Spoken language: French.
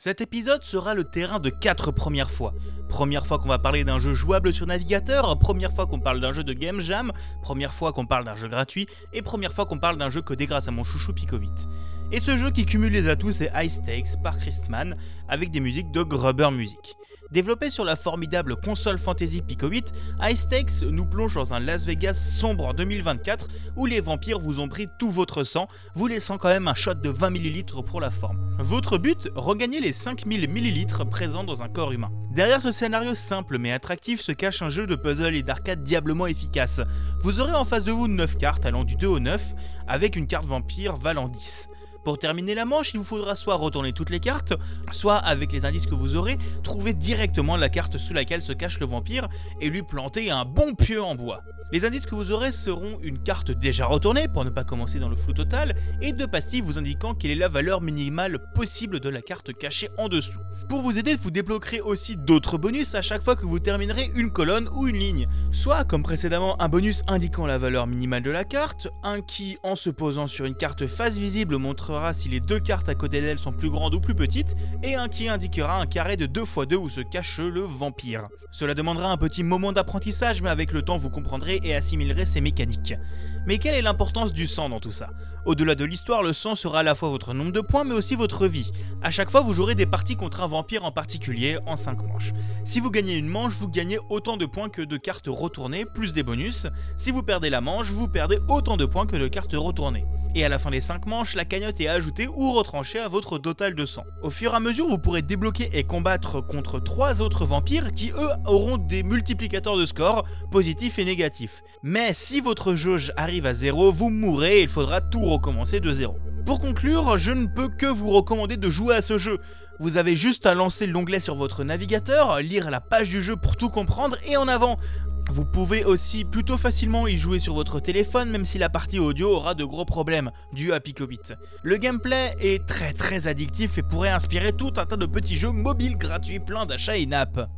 Cet épisode sera le terrain de 4 premières fois. Première fois qu'on va parler d'un jeu jouable sur navigateur, première fois qu'on parle d'un jeu de game jam, première fois qu'on parle d'un jeu gratuit, et première fois qu'on parle d'un jeu codé grâce à mon chouchou Pico 8. Et ce jeu qui cumule les atouts c'est High Stakes par Christman, avec des musiques de Grubber Music. Développé sur la formidable console fantasy Pico 8, High Stakes nous plonge dans un Las Vegas sombre en 2024 où les vampires vous ont pris tout votre sang, vous laissant quand même un shot de 20 ml pour la forme. Votre but Regagner les 5000 ml présents dans un corps humain. Derrière ce scénario simple mais attractif se cache un jeu de puzzle et d'arcade diablement efficace. Vous aurez en face de vous 9 cartes allant du 2 au 9, avec une carte vampire valant 10. Pour terminer la manche, il vous faudra soit retourner toutes les cartes, soit avec les indices que vous aurez, trouver directement la carte sous laquelle se cache le vampire et lui planter un bon pieu en bois. Les indices que vous aurez seront une carte déjà retournée pour ne pas commencer dans le flou total et deux pastilles vous indiquant quelle est la valeur minimale possible de la carte cachée en dessous. Pour vous aider, vous débloquerez aussi d'autres bonus à chaque fois que vous terminerez une colonne ou une ligne. Soit, comme précédemment, un bonus indiquant la valeur minimale de la carte, un qui, en se posant sur une carte face visible, si les deux cartes à côté d'elle sont plus grandes ou plus petites, et un qui indiquera un carré de 2 x 2 où se cache le vampire. Cela demandera un petit moment d'apprentissage, mais avec le temps vous comprendrez et assimilerait ces mécaniques. Mais quelle est l'importance du sang dans tout ça? Au-delà de l'histoire, le sang sera à la fois votre nombre de points mais aussi votre vie. À chaque fois, vous jouerez des parties contre un vampire en particulier en 5 manches. Si vous gagnez une manche, vous gagnez autant de points que de cartes retournées, plus des bonus. Si vous perdez la manche, vous perdez autant de points que de cartes retournées et à la fin des 5 manches, la cagnotte est ajoutée ou retranchée à votre total de sang. Au fur et à mesure, vous pourrez débloquer et combattre contre 3 autres vampires qui eux auront des multiplicateurs de score positifs et négatifs. Mais si votre jauge arrive à 0, vous mourrez et il faudra tout recommencer de 0. Pour conclure, je ne peux que vous recommander de jouer à ce jeu. Vous avez juste à lancer l'onglet sur votre navigateur, lire la page du jeu pour tout comprendre et en avant. Vous pouvez aussi plutôt facilement y jouer sur votre téléphone même si la partie audio aura de gros problèmes dû à Picobit. Le gameplay est très très addictif et pourrait inspirer tout un tas de petits jeux mobiles gratuits pleins d'achats in-app.